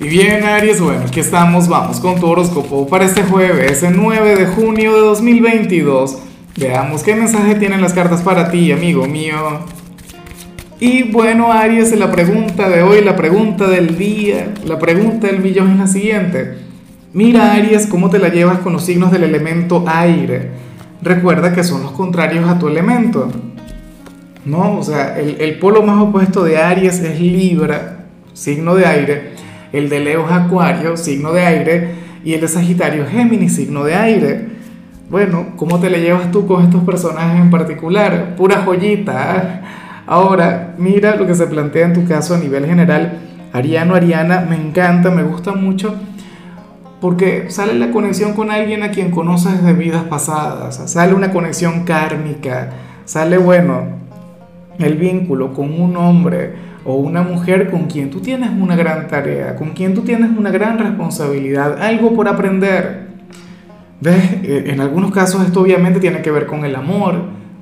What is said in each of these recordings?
Y bien, Aries, bueno, aquí estamos, vamos con tu horóscopo para este jueves, el 9 de junio de 2022. Veamos qué mensaje tienen las cartas para ti, amigo mío. Y bueno, Aries, la pregunta de hoy, la pregunta del día, la pregunta del millón es la siguiente. Mira, Aries, cómo te la llevas con los signos del elemento aire. Recuerda que son los contrarios a tu elemento. ¿No? O sea, el, el polo más opuesto de Aries es Libra, signo de aire el de Leo es Acuario, signo de aire, y el de Sagitario Géminis, signo de aire. Bueno, ¿cómo te le llevas tú con estos personajes en particular? Pura joyita. ¿eh? Ahora, mira lo que se plantea en tu caso a nivel general. Ariano, Ariana, me encanta, me gusta mucho, porque sale la conexión con alguien a quien conoces de vidas pasadas, sale una conexión kármica, sale, bueno, el vínculo con un hombre o una mujer con quien tú tienes una gran tarea, con quien tú tienes una gran responsabilidad, algo por aprender. ¿Ves? Eh, en algunos casos esto obviamente tiene que ver con el amor,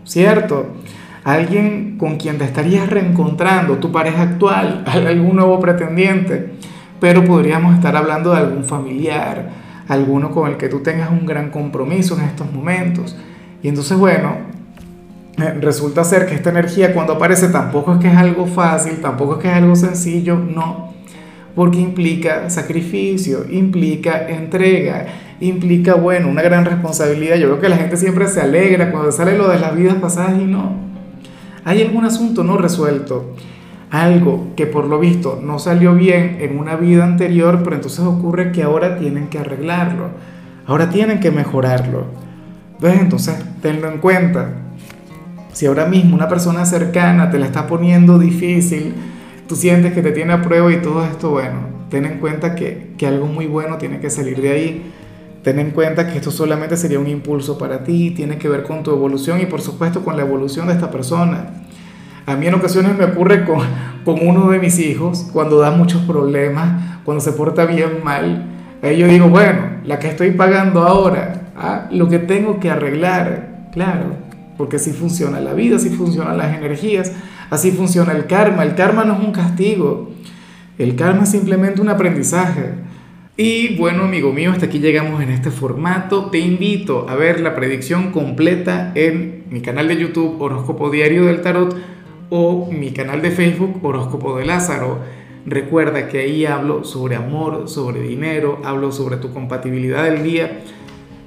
¿cierto? Alguien con quien te estarías reencontrando, tu pareja actual, algún nuevo pretendiente, pero podríamos estar hablando de algún familiar, alguno con el que tú tengas un gran compromiso en estos momentos. Y entonces, bueno, resulta ser que esta energía cuando aparece tampoco es que es algo fácil, tampoco es que es algo sencillo, no, porque implica sacrificio, implica entrega, implica, bueno, una gran responsabilidad. Yo creo que la gente siempre se alegra cuando sale lo de las vidas pasadas y no. Hay algún asunto no resuelto, algo que por lo visto no salió bien en una vida anterior, pero entonces ocurre que ahora tienen que arreglarlo, ahora tienen que mejorarlo. ¿Ves? Entonces, tenlo en cuenta si ahora mismo una persona cercana te la está poniendo difícil, tú sientes que te tiene a prueba y todo esto, bueno, ten en cuenta que, que algo muy bueno tiene que salir de ahí. Ten en cuenta que esto solamente sería un impulso para ti, tiene que ver con tu evolución y por supuesto con la evolución de esta persona. A mí en ocasiones me ocurre con, con uno de mis hijos, cuando da muchos problemas, cuando se porta bien mal. Ahí yo digo, bueno, la que estoy pagando ahora, ¿ah? lo que tengo que arreglar, claro, porque así funciona la vida, así funcionan las energías, así funciona el karma. El karma no es un castigo, el karma es simplemente un aprendizaje. Y bueno, amigo mío, hasta aquí llegamos en este formato. Te invito a ver la predicción completa en mi canal de YouTube Horóscopo Diario del Tarot o mi canal de Facebook Horóscopo de Lázaro. Recuerda que ahí hablo sobre amor, sobre dinero, hablo sobre tu compatibilidad del día